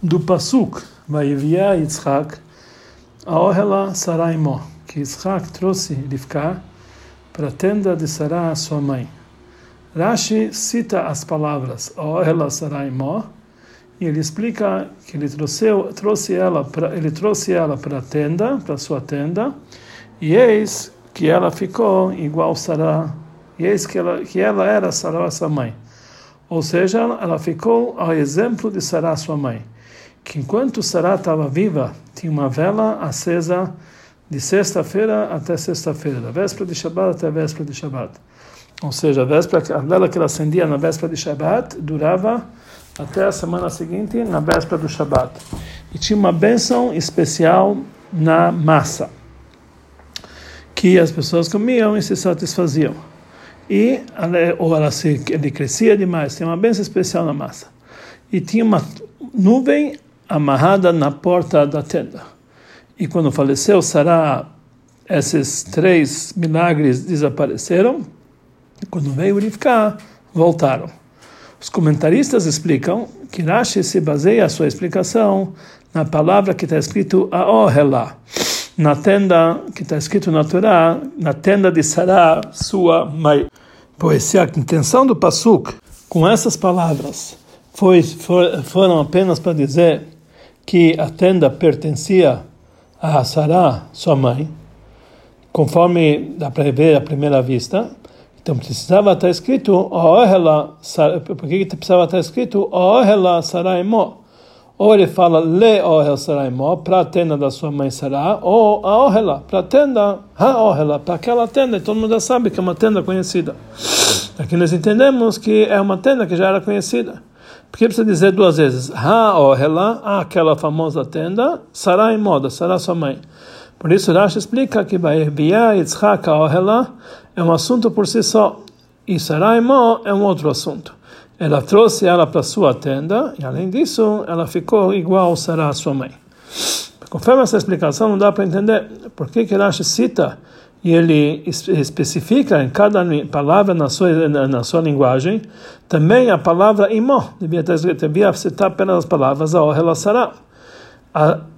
do Pasuk, Vayevia Yitzhak, Aohela Saraimo, que Yitzhak trouxe Rivka para a tenda de Sarah, sua mãe. Rashi cita as palavras Aohela Saraimo, e ele explica que ele trouxe, trouxe ela para ele trouxe ela para a tenda, para sua tenda, e eis que ela ficou igual Sarah, e eis que ela que ela era Sarah sua mãe. Ou seja, ela ficou ao exemplo de Sarah sua mãe, que enquanto Sarah estava viva, tinha uma vela acesa de sexta-feira até sexta-feira, da véspera de Shabbat até a véspera de Shabbat. Ou seja, a, véspera, a vela que ela acendia na véspera de Shabbat durava até a semana seguinte, na véspera do Shabat. E tinha uma bênção especial na massa, que as pessoas comiam e se satisfaziam. E ou ela se, ele crescia demais, tinha uma bênção especial na massa. E tinha uma nuvem amarrada na porta da tenda. E quando faleceu Sará, esses três milagres desapareceram. Quando veio Rivka, voltaram. Os comentaristas explicam que Rashi se baseia a sua explicação na palavra que está escrito Aohela, na tenda que está escrito na Torá, na tenda de Sará, sua mãe. Pois se a intenção do Pasuk com essas palavras foi, for, foram apenas para dizer que a tenda pertencia a Sará, sua mãe, conforme dá para ver à primeira vista, então precisava estar escrito Ohela, por que precisava estar escrito Ohela Saraimo? Ou ele fala Le Ohel Saraimo, para a tenda da sua mãe Sará, ou a Ohela, para a tenda, a Ohela, para aquela tenda, todo mundo já sabe que é uma tenda conhecida. Aqui nós entendemos que é uma tenda que já era conhecida. Porque precisa dizer duas vezes, Ha Ohela, aquela famosa tenda, Sará em moda, Sará sua mãe. Por isso Rashi explica que Baerbia Yitzhak Ohela é um assunto por si só e Saraimó é um outro assunto. Ela trouxe ela para sua tenda e além disso ela ficou igual Sarah sua mãe. Conforme essa explicação não dá para entender por que que Rashi cita e ele especifica em cada palavra na sua na sua linguagem também a palavra imó. Devia ter devia citar apenas as palavras a Ohela Sarah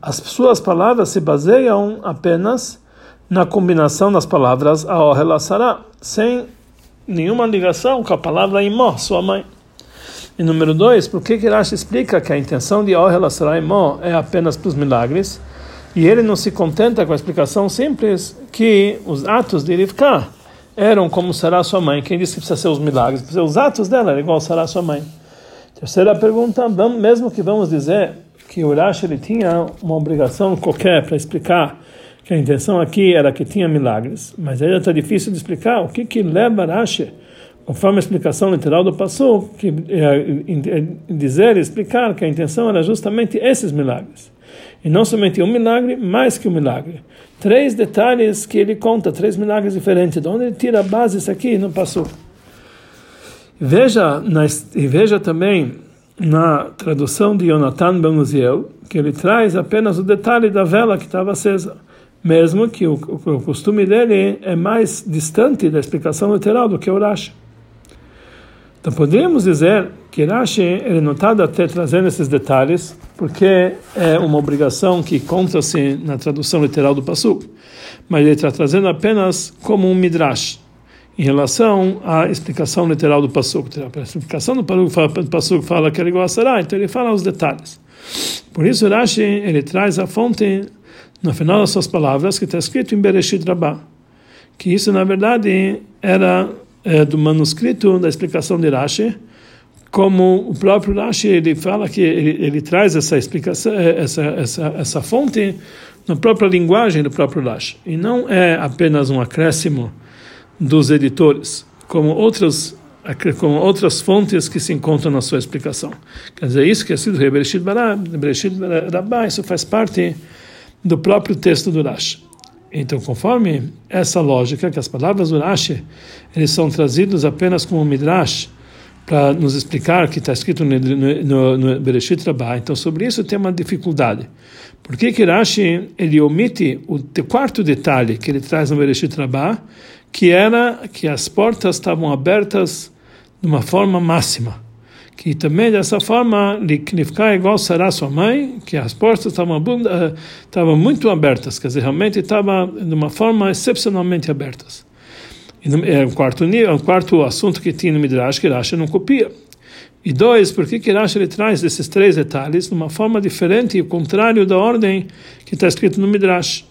as suas palavras se baseiam apenas na combinação das palavras Aohela Sarah, sem nenhuma ligação com a palavra Imó, sua mãe. E número dois, por que Rashi explica que a intenção de Aohela Sarah Imó é apenas para os milagres, e ele não se contenta com a explicação simples que os atos de Rivka eram como será sua mãe. Quem disse que precisa ser os milagres? Os atos dela eram igual será sua mãe. Terceira pergunta, mesmo que vamos dizer que o Rashi ele tinha uma obrigação qualquer para explicar que a intenção aqui era que tinha milagres, mas ainda está difícil de explicar o que que leva Rashi, conforme a explicação literal do Passu, que é, dizer e explicar que a intenção era justamente esses milagres. E não somente um milagre, mais que um milagre. Três detalhes que ele conta, três milagres diferentes. De onde ele tira a base isso aqui no Passu? Veja, na, e veja também na tradução de Jonathan Ben Uziel, que ele traz apenas o detalhe da vela que estava acesa, mesmo que o, o, o, costume dele é mais distante da explicação literal do que o Rashi. Então poderíamos dizer que Rashi ele não está até trazendo esses detalhes porque é uma obrigação que conta-se na tradução literal do Pasuk, mas ele está trazendo apenas como um midrash em relação à explicação literal do Pasuk. A explicação do Pasuk fala que ele gostará, então ele fala os detalhes. Por isso Rashi ele traz a fonte no final das suas palavras que está escrito em Bereshit Rabbah, que isso na verdade era é, do manuscrito da explicação de Rashi, como o próprio Rashi ele fala que ele, ele traz essa explicação, essa, essa, essa fonte na própria linguagem do próprio Rashi, e não é apenas um acréscimo dos editores, como outras como outras fontes que se encontram na sua explicação. Quer dizer, isso que é sido Bereshit Rabbah, isso faz parte do próprio texto do Rashi. Então, conforme essa lógica, que as palavras do Rashi, eles são trazidos apenas como Midrash, para nos explicar que está escrito no, no, no Bereshit Rabbah. Então, sobre isso tem uma dificuldade. Por que que Rashi, ele omite o quarto detalhe que ele traz no Bereshit Rabbah, que era que as portas estavam abertas de uma forma máxima, que também dessa forma ficar igual será sua mãe, que as portas estavam, estavam muito abertas, quer dizer, realmente estava de uma forma excepcionalmente abertas. É o quarto nível, o quarto assunto que tinha no Midrash, que Rashi não copia. E dois, por que Rashi ele traz esses três detalhes de uma forma diferente e contrário da ordem que está escrito no Midrash?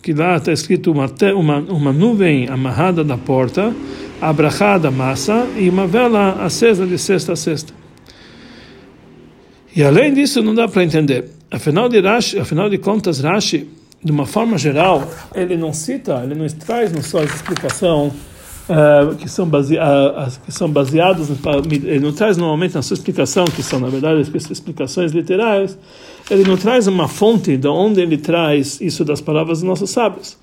Que lá está escrito uma, uma, uma nuvem amarrada na porta, abrahada da massa e uma vela acesa de sexta a sexta. E além disso, não dá para entender. Afinal de, Rashi, afinal de contas, Rashi, de uma forma geral, ele não cita, ele não traz não só a explicação uh, que, são uh, que são baseados, ele não traz normalmente na sua explicação, que são, na verdade, explicações literais, ele não traz uma fonte de onde ele traz isso das palavras dos nossos sábios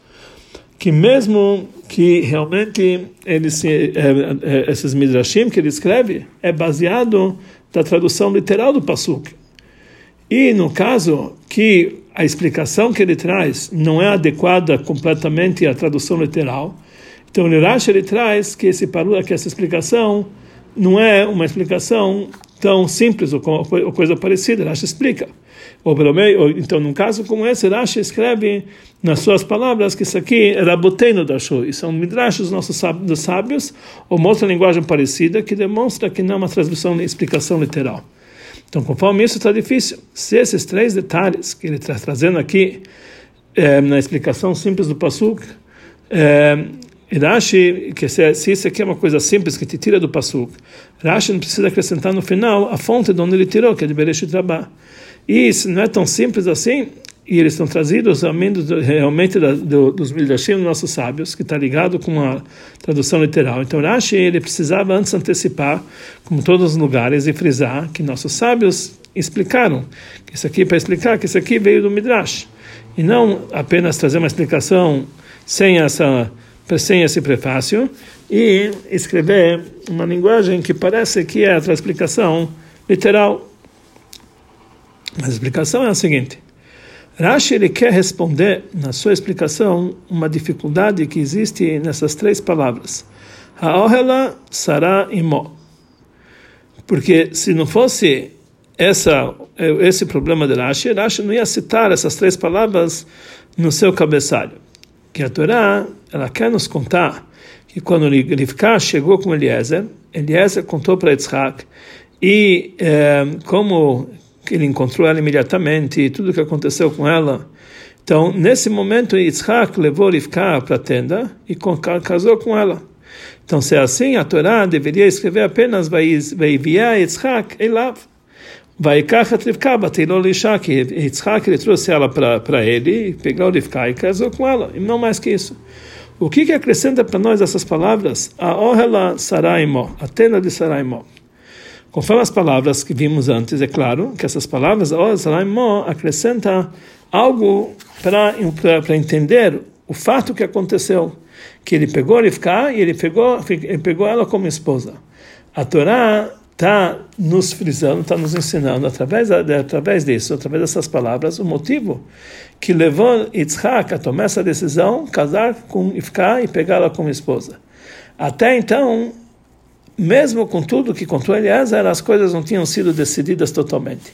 que mesmo que realmente ele se, é, é, esses midrashim que ele escreve é baseado da tradução literal do pasuk. E no caso que a explicação que ele traz não é adequada completamente à tradução literal, então o Rashi ele traz que esse que essa explicação não é uma explicação tão simples ou, ou coisa parecida. Rashi explica. Ou, ou, então, num caso como esse, Rashi escreve nas suas palavras que isso aqui é Raboteno da Show, e são midrashos dos nossos sábios, sábios, ou mostra linguagem parecida, que demonstra que não é uma transmissão explicação literal. Então, conforme isso está difícil, se esses três detalhes que ele está trazendo aqui é, na explicação simples do Pasuk, é, Rashi, que se, se isso aqui é uma coisa simples que te tira do Pasuk, Rashi não precisa acrescentar no final a fonte de onde ele tirou, que é de Bereshit Rabbah. E isso não é tão simples assim, e eles estão trazidos realmente do, dos Midrashim, dos nossos sábios, que está ligado com a tradução literal. Então Rashi ele precisava antes antecipar, como todos os lugares, e frisar que nossos sábios explicaram que isso aqui para explicar que isso aqui veio do Midrash e não apenas trazer uma explicação sem essa sem esse prefácio e escrever uma linguagem que parece que é a explicação literal. A explicação é a seguinte: Rashi ele quer responder na sua explicação uma dificuldade que existe nessas três palavras. Haohela, Sara e Mo. Porque se não fosse essa, esse problema de Rashi, Rashi não ia citar essas três palavras no seu cabeçalho. Que a Torá, ela quer nos contar que quando Rivka chegou com Eliezer, Eliezer contou para Yitzhak e eh, como ele encontrou ela imediatamente e tudo o que aconteceu com ela. Então, nesse momento, Yitzhak levou Rivka para a tenda e casou com ela. Então, se é assim, a Torá deveria escrever apenas Vaivia Yitzhak Elav. Vaikachat Rivka batilou Lisha, que Yitzhak ele trouxe ela para ele, pegou Rivka e casou com ela, e não mais que isso. O que, que acrescenta para nós essas palavras? A Ohela Saraimo, a tenda de Saraimo. Conforme as palavras que vimos antes, é claro que essas palavras, acrescenta algo para entender o fato que aconteceu, que ele pegou Rivka e ele pegou, ele pegou ela como esposa. A Torá está nos frisando, está nos ensinando através, através disso, através dessas palavras, o motivo que levou Yitzhak a tomar essa decisão, casar com Rivka e pegá-la como esposa. Até então, mesmo com tudo que contou Eliezer, as coisas não tinham sido decididas totalmente.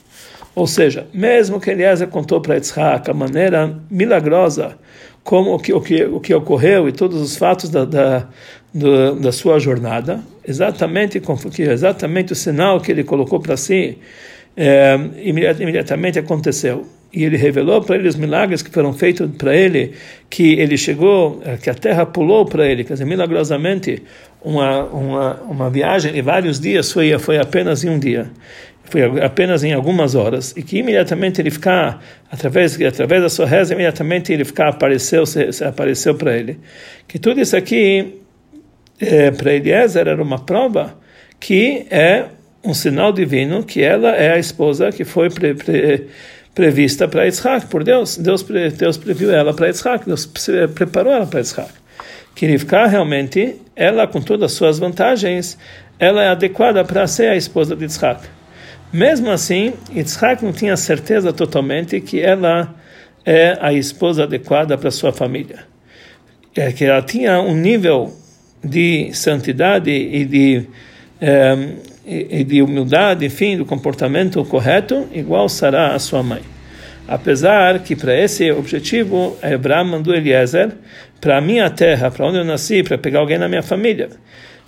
Ou seja, mesmo que Eliezer contou para Yitzhak a maneira milagrosa como o que, o que, o que ocorreu e todos os fatos da, da, do, da sua jornada, exatamente, exatamente o sinal que ele colocou para si, é, imediatamente aconteceu e ele revelou para ele os milagres que foram feitos para ele, que ele chegou, eh, que a terra pulou para ele, quer dizer, milagrosamente, uma, uma, uma viagem de vários dias foi, foi apenas em um dia, foi apenas em algumas horas, e que imediatamente ele ficar, através, através da sua reza, imediatamente ele ficar apareceu, se, se apareceu para ele. Que tudo isso aqui, é, para Eliezer, era uma prova que é um sinal divino, que ela é a esposa que foi pre, pre, prevista para Yitzhak, por Deus. Deus, Deus previu ela para Yitzhak, Deus preparou ela para Yitzhak. Que realmente, ela com todas as suas vantagens, ela é adequada para ser a esposa de Yitzhak. Mesmo assim, Yitzhak não tinha certeza totalmente que ela é a esposa adequada para sua família. É que ela tinha um nível de santidade e de, é, e de humildade, enfim, do comportamento correto, igual será a sua mãe. Apesar que para esse objetivo, Abraão mandou Eliezer para a minha terra, para onde eu nasci, para pegar alguém na minha família.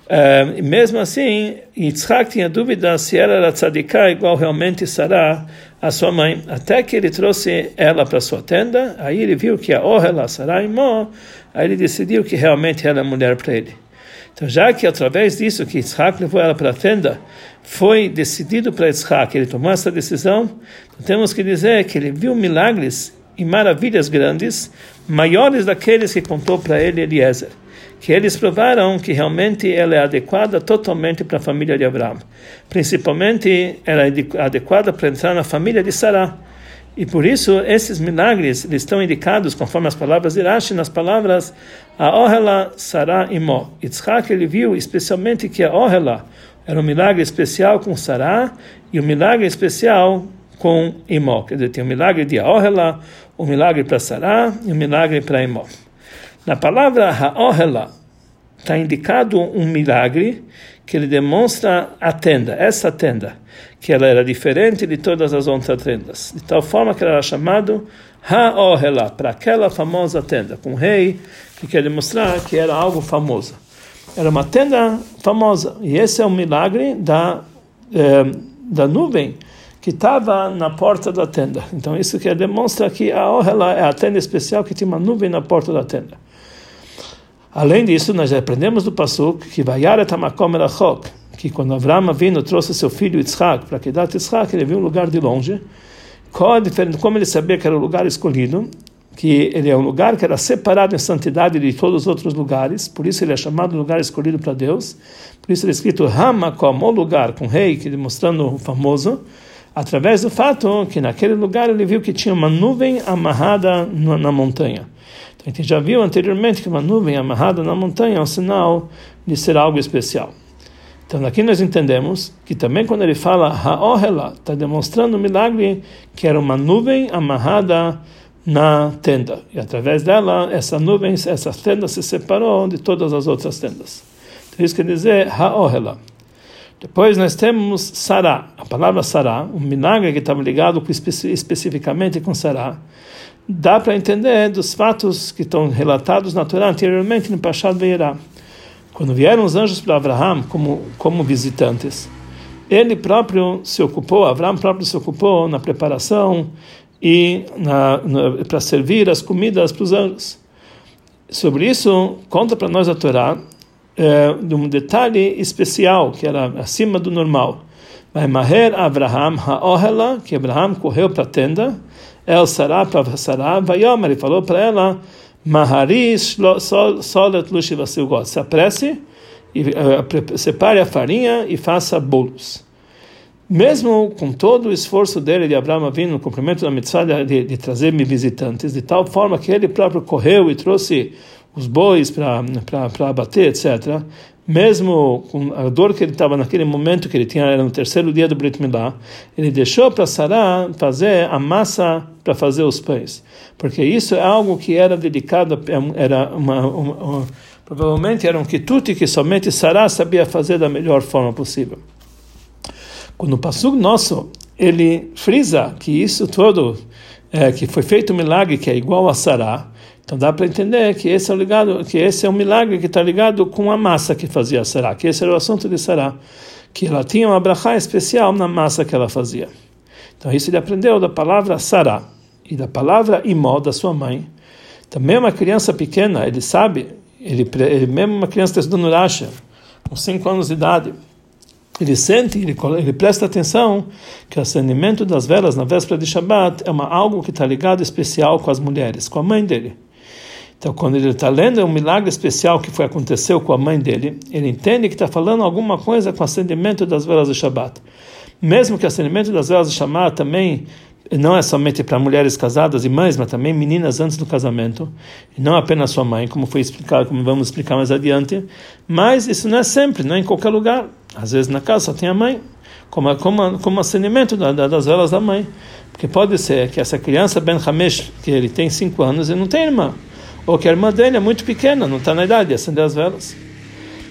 Uh, mesmo assim, Yitzhak tinha dúvida se ela era tzadiká igual realmente será a sua mãe. Até que ele trouxe ela para sua tenda, aí ele viu que a Ohela, Sarah Imó, aí ele decidiu que realmente ela é mulher para ele. Então, já que através disso que Yitzhak levou ela para a tenda, foi decidido para Yitzhak, ele tomou essa decisão, então temos que dizer que ele viu milagres e maravilhas grandes, maiores daqueles que contou para ele Eliezer, que eles provaram que realmente ela é adequada totalmente para a família de Abraão. Principalmente, ela é adequada para entrar na família de Sarah. E por isso, esses milagres eles estão indicados, conforme as palavras de Rashi, nas palavras a Ohela, Sarah e Mo. Yitzhak, ele viu especialmente que a Ohela era um milagre especial com Sarah e um milagre especial com Imó. Quer dizer, tem um milagre de Ohela, um milagre para Sarah e um milagre para Imó. Na palavra Ohela está indicado um milagre que ele demonstra a tenda, essa tenda, que ela era diferente de todas as outras tendas, de tal forma que ela era chamado Ha'ohela, para aquela famosa tenda, com rei que quer demonstrar que era algo famoso. Era uma tenda famosa, e esse é o milagre da, eh, da nuvem que estava na porta da tenda. Então isso que demonstra que a Ohela é a tenda especial que tinha uma nuvem na porta da tenda. Além disso, nós aprendemos do Pasuk que Vayara Tamakom que quando Avram vindo trouxe seu filho Yitzhak para Kedat Yitzhak, ele viu um lugar de longe. Como ele sabia que era o lugar escolhido, que ele é um lugar que era separado em santidade de todos os outros lugares, por isso ele é chamado lugar escolhido para Deus. Por isso ele é escrito Hamakom, o lugar com rei, que demonstrando o famoso, através do fato que naquele lugar ele viu que tinha uma nuvem amarrada na montanha. Então, a gente já viu anteriormente que uma nuvem amarrada na montanha é um sinal de ser algo especial. Então, aqui nós entendemos que também quando ele fala Ha'ohela, está demonstrando um milagre que era uma nuvem amarrada na tenda. E através dela, essa nuvem, essa tenda se separou de todas as outras tendas. Então, isso quer dizer Ha'ohela. Depois nós temos Sará, a palavra Sará, um milagre que estava ligado especificamente com Sará dá para entender dos fatos que estão relatados na Torá anteriormente no Pashat Veirá. Quando vieram os anjos para Abraham como, como visitantes, ele próprio se ocupou, Abraham próprio se ocupou na preparação e para servir as comidas para os anjos. Sobre isso, conta para nós a Torá é, de um detalhe especial, que era acima do normal. Vai Maher Abraham Ha'ohela, que Abraham correu para a tenda, El Sará para Sará, Vayomer, ele falou para ela, Maharis Solet Lushivasilgot, se apresse, e, uh, separe a farinha e faça bolos. Mesmo com todo o esforço dele de Abraão vindo no cumprimento da mitzvah de, de trazer-me visitantes, de tal forma que ele próprio correu e trouxe os bois para abater, etc mesmo com a dor que ele estava naquele momento que ele tinha era no terceiro dia do Brit Milá, ele deixou para Sará fazer a massa para fazer os pães, porque isso é algo que era dedicado era uma, uma, uma provavelmente era um quitute que somente Sará sabia fazer da melhor forma possível. Quando o nosso ele frisa que isso todo é, que foi feito um milagre que é igual a Sará então dá para entender que esse é o ligado, que esse é um milagre que está ligado com a massa que fazia Sará, que esse era o assunto de Sará, que ela tinha uma brachá especial na massa que ela fazia. Então isso ele aprendeu da palavra Sará e da palavra Imó da sua mãe. Também uma criança pequena, ele sabe, ele, ele mesmo uma criança estudando Rasha, com 5 anos de idade, ele sente, ele, ele presta atenção que o acendimento das velas na véspera de Shabbat é uma, algo que está ligado especial com as mulheres, com a mãe dele. Então, quando ele está lendo é um milagre especial que foi aconteceu com a mãe dele, ele entende que está falando alguma coisa com o acendimento das velas de Shabbat. Mesmo que o acendimento das velas de Shabbat também não é somente para mulheres casadas e mães, mas também meninas antes do casamento, e não apenas sua mãe, como foi explicado, como vamos explicar mais adiante. Mas isso não é sempre, não é em qualquer lugar. Às vezes na casa só tem a mãe, como como como acendimento das velas da mãe, porque pode ser que essa criança Ben Hamesh, que ele tem cinco anos, e não tem irmã ou que a irmã dele é muito pequena, não está na idade de acender as velas.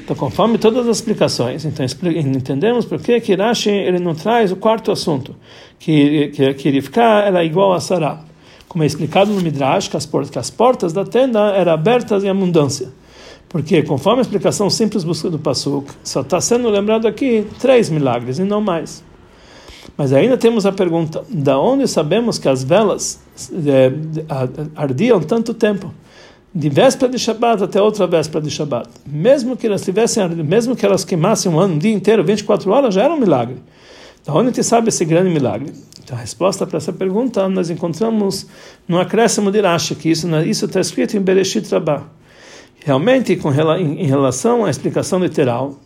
Então conforme todas as explicações, então entendemos por que que ele não traz o quarto assunto, que que, que era igual a Sarah, como é explicado no Midrash, que as, portas, que as portas da tenda eram abertas em abundância. Porque, conforme a explicação simples do Pasuk, só está sendo lembrado aqui três milagres e não mais. Mas ainda temos a pergunta: da onde sabemos que as velas é, ardiam tanto tempo? De véspera de Shabbat até outra véspera de Shabbat. Mesmo que elas tivessem, mesmo que elas queimassem um ano, um dia inteiro, 24 horas, já era um milagre. Da onde gente sabe esse grande milagre? Então, a resposta para essa pergunta nós encontramos no acréscimo de Rashi, que isso isso está escrito em Bereshit Rabbah. Realmente, com, em relação à explicação literal,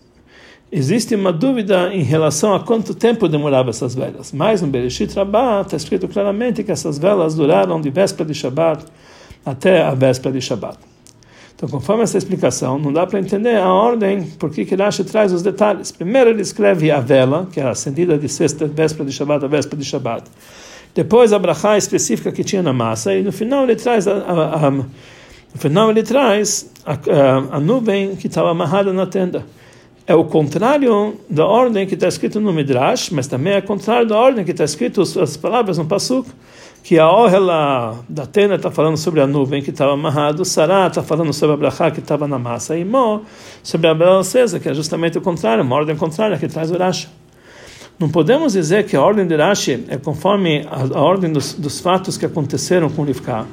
existe uma dúvida em relação a quanto tempo demoravam essas velas. Mas no Bereshit Rabbah está escrito claramente que essas velas duraram de véspera de Shabbat até a véspera de Shabbat. Então, conforme essa explicação, não dá para entender a ordem, por que Rashi traz os detalhes. Primeiro ele escreve a vela, que era acendida de sexta, véspera de Shabbat a véspera de Shabbat. Depois a brachá específica que tinha na massa, e no final ele traz a, a, a no final ele traz a, a nuvem que estava amarrada na tenda é o contrário da ordem que está escrito no Midrash, mas também é o contrário da ordem que está escrito as palavras no Pasuk, que a orla da tenda está falando sobre a nuvem que estava amarrado, Sará está falando sobre a brachá que estava na massa, e Mó sobre a bela acesa, que é justamente o contrário, uma ordem contrária que traz o Rashi. Não podemos dizer que a ordem de Rashi é conforme a, a ordem dos, dos, fatos que aconteceram com Rivka,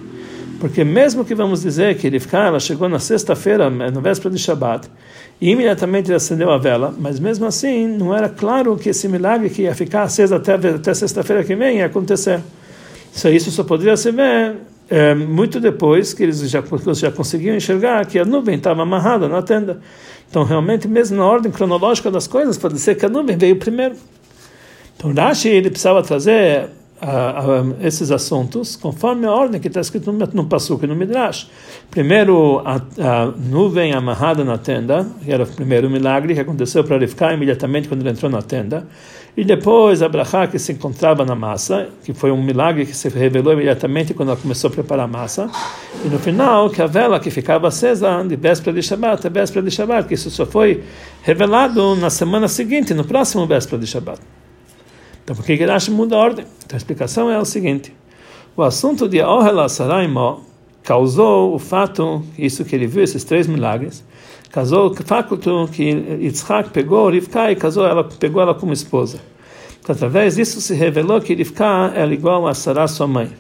porque mesmo que vamos dizer que Rivka ela chegou na sexta-feira, na véspera de Shabbat, e imediatamente ele acendeu a vela, mas mesmo assim não era claro que esse milagre que ia ficar acesa até, até sexta-feira que vem ia acontecer. Isso, isso só poderia se ver é, muito depois que eles já, já conseguiam enxergar que a nuvem estava amarrada na tenda. Então, realmente, mesmo na ordem cronológica das coisas, pode ser que a nuvem veio primeiro. Então, Rashi ele precisava trazer a, esses assuntos conforme a ordem que está escrito no, no Pasuk e no Midrash. Primeiro, a, a, nuvem amarrada na tenda, que era o primeiro milagre que aconteceu para Rivka imediatamente quando ele entrou na tenda. E depois a brachá que se encontrava na massa, que foi um milagre que se revelou imediatamente quando ela começou a preparar a massa. E no final, que a vela que ficava acesa de véspera de Shabbat a véspera de Shabbat, que isso só foi revelado na semana seguinte, no próximo véspera de Shabbat. Então, por que Rashi muda a ordem? Então, a explicação é o seguinte: o assunto de Ohela Saraimó causou o fato, isso que ele viu, esses três milagres, causou o fato que Yitzhak pegou Rivka e casou ela, pegou ela como esposa. Então, através disso se revelou que Rivka era igual a Sarah, sua mãe.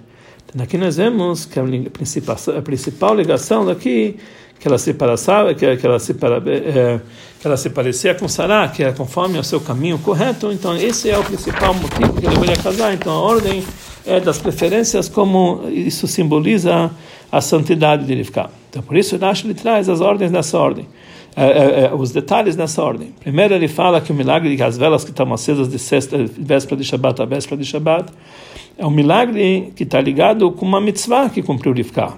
Então, aqui nós vemos que a principal, a principal ligação daqui que ela se parecia, que, que ela se é, que ela se parecia com Sará, que era conforme o seu caminho correto. Então esse é o principal motivo que ele deveria casar. Então a ordem é das preferências como isso simboliza a santidade de Rivka. Então por isso Rashi ele traz as ordens nessa ordem. É, é, os detalhes nessa ordem. Primeiro ele fala que o milagre de as velas que estão acesas de sexta, véspera de Shabbat a véspera de Shabbat é um milagre que está ligado com uma mitzvah que cumpriu Rivka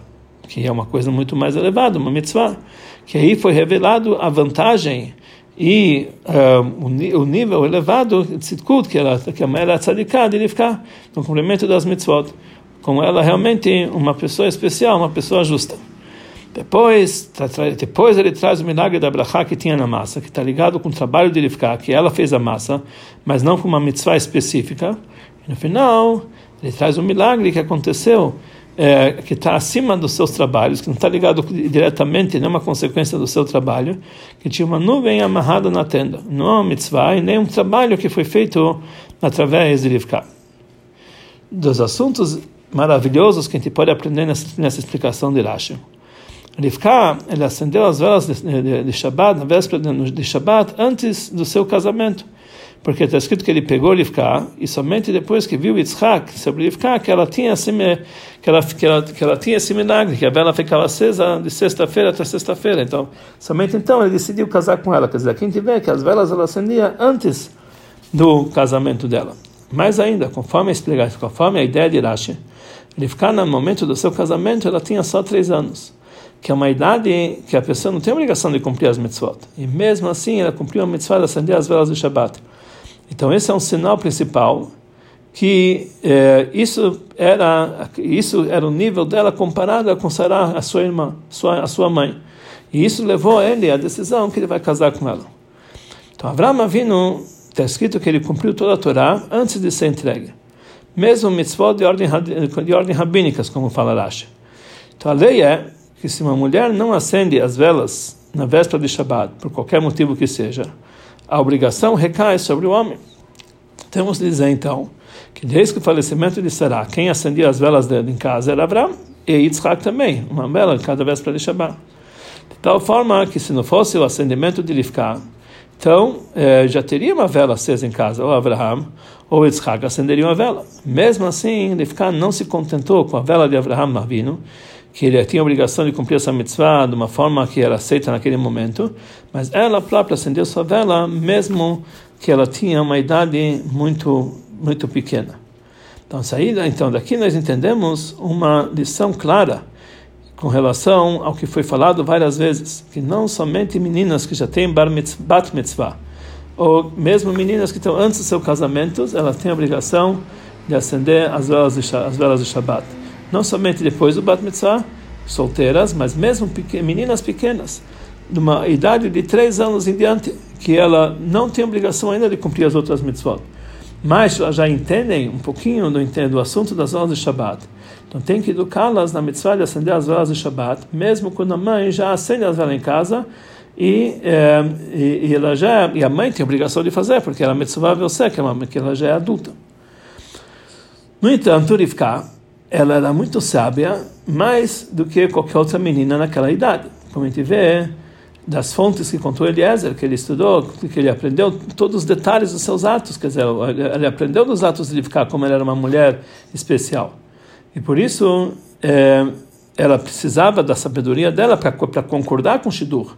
que é uma coisa muito mais elevada, uma mitzvah, que aí foi revelado a vantagem e o, nível elevado de tzidkut, que ela que ela era tzadiká, de ficar no cumprimento das mitzvot, como ela realmente uma pessoa especial, uma pessoa justa. Depois, depois ele traz o milagre da brachá que tinha na massa, que está ligado com o trabalho de Rivka, que ela fez a massa, mas não com uma mitzvah específica. E no final, ele traz o milagre que aconteceu é, que está acima dos seus trabalhos, que não está ligado diretamente, nem uma consequência do seu trabalho, que tinha uma nuvem amarrada na tenda. Não é uma mitzvah e nem um trabalho que foi feito através de Rivka. Dos assuntos maravilhosos que a gente pode aprender nessa, nessa explicação de Rashi. Rivka, ele acendeu as velas de, de, de Shabbat, na véspera de, Shabbat, antes do seu casamento porque está escrito que ele pegou Rivka e somente depois que viu Yitzhak sobre Rivka que ela tinha assim, que ela, que ela, que ela tinha esse milagre, que a vela ficava acesa de sexta-feira até sexta-feira. Então, somente então ele decidiu casar com ela. Quer dizer, gente vê que as velas ela acendia antes do casamento dela. Mais ainda, conforme a explicação, conforme a ideia de Rashi, Rivka no momento do seu casamento ela tinha só três anos que é uma idade que a pessoa não tem obrigação de cumprir as mitzvot. E mesmo assim, ela cumpriu a mitzvah de acender as velas do Shabbat. Então esse é um sinal principal que é, isso era isso era o nível dela comparado com Sarah, a sua irmã, sua, a sua mãe. E isso levou ele à decisão que ele vai casar com ela. Então, Avram Avinu, está escrito que ele cumpriu toda a Torá antes de ser entregue. Mesmo mitzvot de ordem, de ordem rabínicas, como fala Rashi. Então, a lei é que se uma mulher não acende as velas na véspera de Shabbat, por qualquer motivo que seja, a obrigação recai sobre o homem. Temos de dizer, então, que desde o falecimento de Sarah, quem acendia as velas dele em casa era Abraão e Yitzhak também, uma vela cada véspera de Shabbat. De tal forma que se não fosse o acendimento de Rivka, então eh, já teria uma vela acesa em casa, ou Abraham ou Yitzhak acenderiam a vela. Mesmo assim, Rivka não se contentou com a vela de Abraham Marvino, que ele tinha a obrigação de cumprir essa mitzvah de uma forma que era aceita naquele momento, mas ela própria acendeu sua vela, mesmo que ela tinha uma idade muito muito pequena. Então, saída, então daqui nós entendemos uma lição clara com relação ao que foi falado várias vezes, que não somente meninas que já têm bar mitzvah, bat mitzvah, ou mesmo meninas que estão antes do seu casamento, elas têm a obrigação de acender as velas de, as velas de Shabbat. Não somente depois do bat mitzvah, solteiras, mas mesmo meninas pequenas, de uma idade de três anos em diante, que ela não tem obrigação ainda de cumprir as outras mitzvot mas já entendem um pouquinho do, do assunto das velas de Shabbat. Então tem que educá-las na mitzvah de acender as velas de Shabbat, mesmo quando a mãe já acende as velas em casa e, é, e, e, ela já e a mãe tem a obrigação de fazer porque ela é mitzvah você que, é que ela já é adulta. No entanto, Rivka, ela era muito sábia, mais do que qualquer outra menina naquela idade. Como a gente vê das fontes que contou Eliezer, que ele estudou, que ele aprendeu todos os detalhes dos seus atos, quer dizer, ele aprendeu dos atos de ficar como ela era uma mulher especial. E por isso é, ela precisava da sabedoria dela para concordar com Shidur.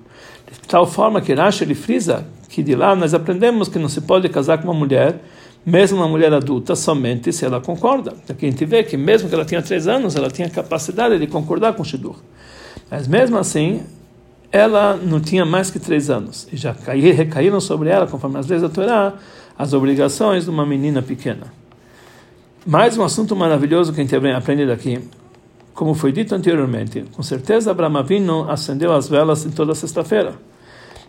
De tal forma que Rashi ele frisa que de lá nós aprendemos que não se pode casar com uma mulher, mesmo uma mulher adulta, somente se ela concorda. Aqui a gente vê que mesmo que ela tinha três anos, ela tinha capacidade de concordar com Shidur. Mas mesmo assim, ela não tinha mais que três anos e já recaíram sobre ela, conforme as leis da Torá, as obrigações de uma menina pequena. Mais um assunto maravilhoso que a gente aprende daqui. Como foi dito anteriormente, com certeza Abraão Avinu acendeu as velas em toda sexta-feira.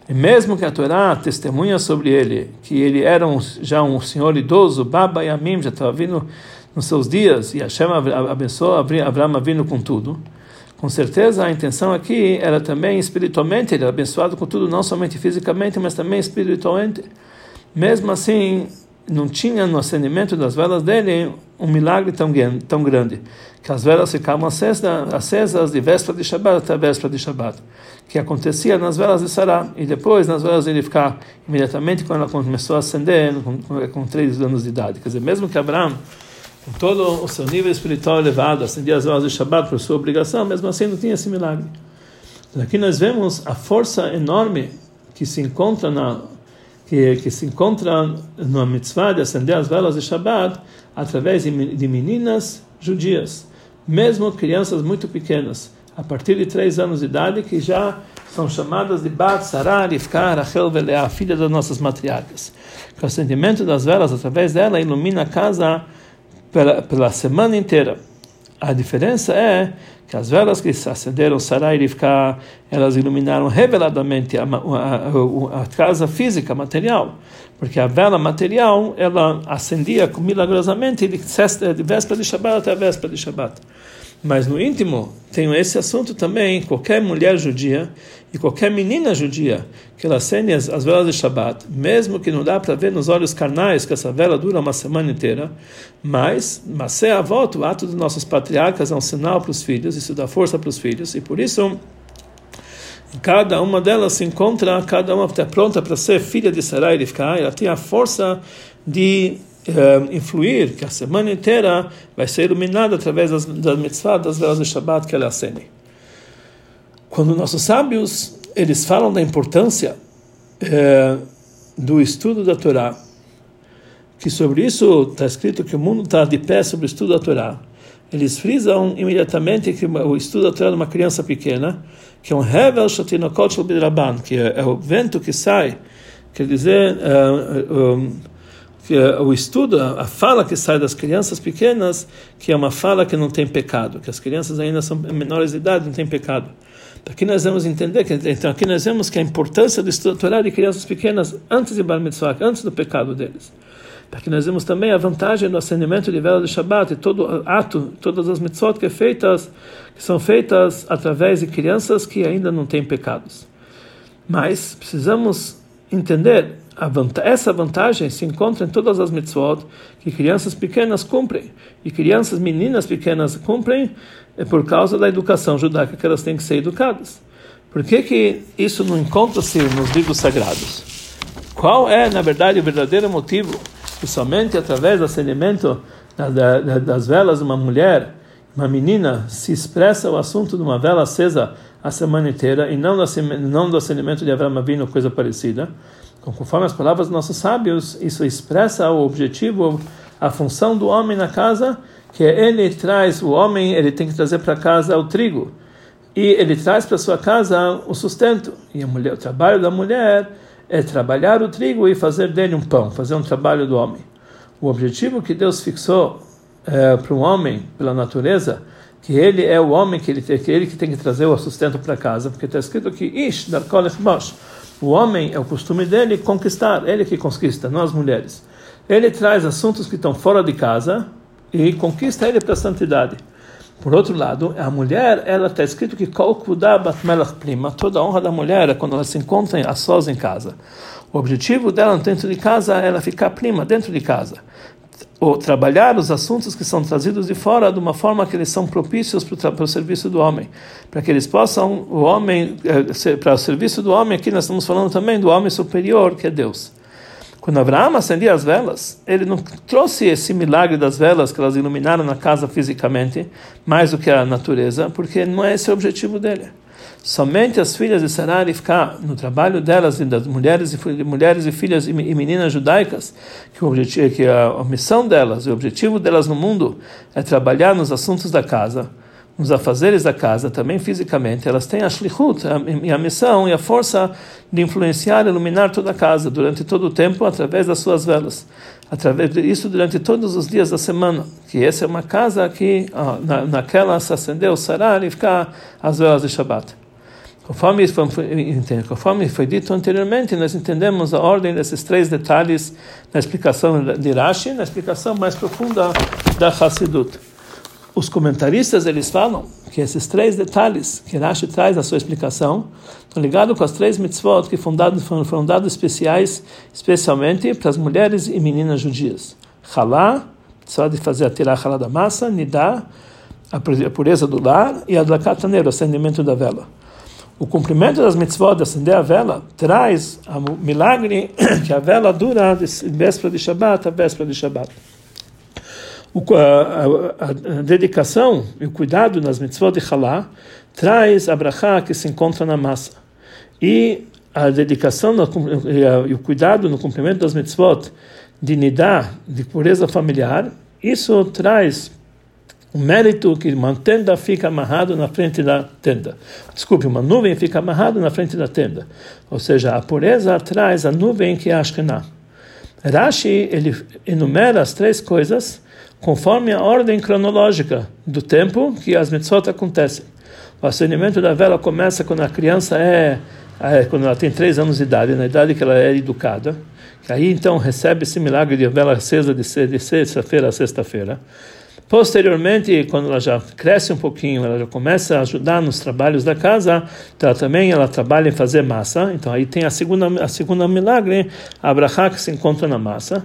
E mesmo que a Torá testemunha sobre ele que ele era um, já um senhor idoso, Baba e Amim, já estava vindo nos seus dias, e Hashem abençoou Avinu com tudo, com certeza a intenção aqui era também espiritualmente, ele era abençoado com tudo, não somente fisicamente, mas também espiritualmente. Mesmo assim, não tinha no acendimento das velas dele um milagre tão, tão grande, que as velas ficavam acesas, acesas de véspera de Shabbat até véspera de Shabbat, que acontecia nas velas de Sará, e depois nas velas ele ficar imediatamente quando ela começou a acender, com, com três anos de idade. Quer dizer, mesmo que Abraão com todo o seu nível espiritual elevado, acendia as horas de Shabbat por sua obrigação, mesmo assim não tinha esse milagre. Aqui nós vemos a força enorme que se encontra na que, que se encontra na mitzvah de acender as velas de Shabbat através de, de meninas judias, mesmo crianças muito pequenas, a partir de três anos de idade, que já são chamadas de Bat, Sarah, Rivka, Rachel, Velea, filha das nossas matriarcas. Que o acendimento das velas, através dela, ilumina a casa pela, pela semana inteira. A diferença é que as velas que acenderam Sarai e Rivka, elas iluminaram reveladamente a, a, a, casa física, material, porque a vela material ela acendia milagrosamente de, de véspera de Shabbat até a véspera de Shabbat. Mas no íntimo tem esse assunto também. Qualquer mulher judia e qualquer menina judia que ela acende as, as velas de Shabbat, mesmo que não dá para ver nos olhos carnais que essa vela dura uma semana inteira, mas, mas é a volta, o ato dos nossos patriarcas é um sinal para os filhos, isso dá força para os filhos, e por isso cada uma delas se encontra, cada uma está pronta para ser filha de Sarai e ficar, ela tem a força de uh, influir, que a semana inteira vai ser iluminada através das, das mitzvahs, das velas de Shabbat que ela acende. Quando nossos sábios eles falam da importância uh, do estudo da Torá, que sobre isso está escrito que o mundo está de pé sobre o estudo da Torá. Eles frisam imediatamente que o estudo da Torá de uma criança pequena, que é um Hevel Shatinokot Shel que é, é o vento que sai, quer dizer, uh, um, o estudo, a fala que sai das crianças pequenas, que é uma fala que não tem pecado, que as crianças ainda são menores de idade, não tem pecado. Aqui nós vamos entender que então aqui nós vemos que a importância do estudo Torá de crianças pequenas antes de Bar Mitzvah, antes do pecado deles. Aqui nós vemos também a vantagem do acendimento de vela do Shabat e todo ato, todas as mitzvot que, é feitas, que são feitas através de crianças que ainda não têm pecados. Mas precisamos entender Essa vantagem se encontra em todas as mitzvot que crianças pequenas cumprem e crianças meninas pequenas cumprem é por causa da educação judaica que elas têm que ser educadas. Por que, que isso não encontra-se nos livros sagrados? Qual é, na verdade, o verdadeiro motivo que somente através do acendimento das velas de uma mulher, uma menina, se expressa o assunto de uma vela acesa a semana inteira e não do, acendimento de Avraham Avinu, coisa parecida? Então, conforme as palavras dos nossos sábios, isso expressa o objetivo, a função do homem na casa, que é ele traz, o homem ele tem que trazer para casa o trigo, e ele traz para sua casa o sustento. E a mulher, o trabalho da mulher é trabalhar o trigo e fazer dele um pão, fazer um trabalho do homem. O objetivo que Deus fixou é, para o homem, pela natureza, que ele é o homem que ele, que ele que tem que trazer o sustento para casa, porque está escrito aqui, Ish, dar Bosch. O homem é o costume dele conquistar, ele que conquista, não as mulheres. Ele traz assuntos que estão fora de casa e conquista ele para a santidade. Por outro lado, a mulher, ela está escrito que prima, toda a honra da mulher é quando ela se encontra a sós em casa. O objetivo dela dentro de casa é ela ficar prima dentro de casa ou trabalhar os assuntos que são trazidos de fora de uma forma que eles são propícios para o serviço do homem, para que eles possam o homem eh, para o serviço do homem aqui nós estamos falando também do homem superior que é Deus. Quando Abraão acendia as velas, ele não trouxe esse milagre das velas que elas iluminaram na casa fisicamente, mais do que a natureza, porque não é esse o objetivo dele. Somente as filhas de Sarai ficar no trabalho delas e das mulheres e mulheres e filhas e meninas judaicas, que o objetivo, que a, missão delas, o objetivo delas no mundo é trabalhar nos assuntos da casa, nos afazeres da casa, também fisicamente, elas têm a shlichut, a, a missão e a força de influenciar e iluminar toda a casa durante todo o tempo através das suas velas. Através disso durante todos os dias da semana, que essa é uma casa que na, naquela se acendeu Sarar e ficar as velas de Shabbat. Conforme foi, conforme foi dito anteriormente, nós entendemos a ordem desses três detalhes na explicação de Rashi, na explicação mais profunda da Hassidut. Os comentaristas eles falam que esses três detalhes que Rashi traz na sua explicação estão ligados com as três mitzvot que foram dados, foram dados especiais, especialmente para as mulheres e meninas judias. Halá, só de fazer a tirar halá da massa, nidá, a pureza do lar, e a dlakataneiro, o acendimento da vela o cumprimento das mitzvot de acender a vela traz o milagre que a vela dura de véspera de Shabbat a véspera de Shabbat. O, a, a, a, dedicação e o cuidado nas mitzvot de Halá traz a brachá que se encontra na massa. E a dedicação no, e, e, o cuidado no cumprimento das mitzvot de nidá, de pureza familiar, isso traz o mérito que uma tenda fica amarrado na frente da tenda. Desculpe, uma nuvem fica amarrado na frente da tenda. Ou seja, a pureza atrás a nuvem que é a Ashkenah. Rashi ele enumera as três coisas conforme a ordem cronológica do tempo que as mitzvot acontecem. O acendimento da vela começa quando a criança é, é quando ela tem três anos de idade, na idade que ela é educada. Aí então recebe esse milagre de vela acesa de sexta-feira a sexta-feira. Posteriormente, quando ela já cresce um pouquinho, ela já começa a ajudar nos trabalhos da casa, então ela também ela trabalha em fazer massa. Então aí tem a segunda a segunda milagre, a que se encontra na massa.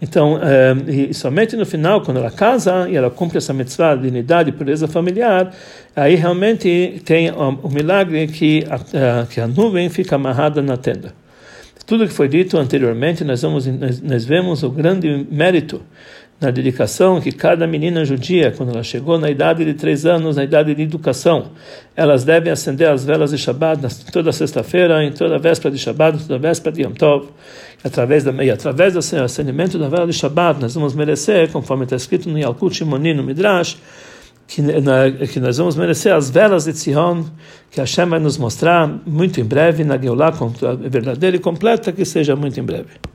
Então, é, e somente no final, quando ela casa e ela cumpre essa mitzvah de unidade e pureza familiar, aí realmente tem o, milagre que a, a, que a nuvem fica amarrada na tenda. Tudo que foi dito anteriormente, nós, vamos, nós, nós vemos o grande mérito na dedicação que cada menina judia, quando ela chegou na idade de três anos, na idade de educação, elas devem acender as velas de Shabbat toda sexta-feira, em toda véspera de Shabbat, toda véspera de Yom Tov. Através, da, e através do acendimento da vela de Shabbat, nós vamos merecer, conforme está escrito no Yalkut Shimoni, no Midrash, que, na, que nós vamos merecer as velas de Sion, que Hashem vai nos mostrar muito em breve na Geulah verdadeira e completa, que seja muito em breve.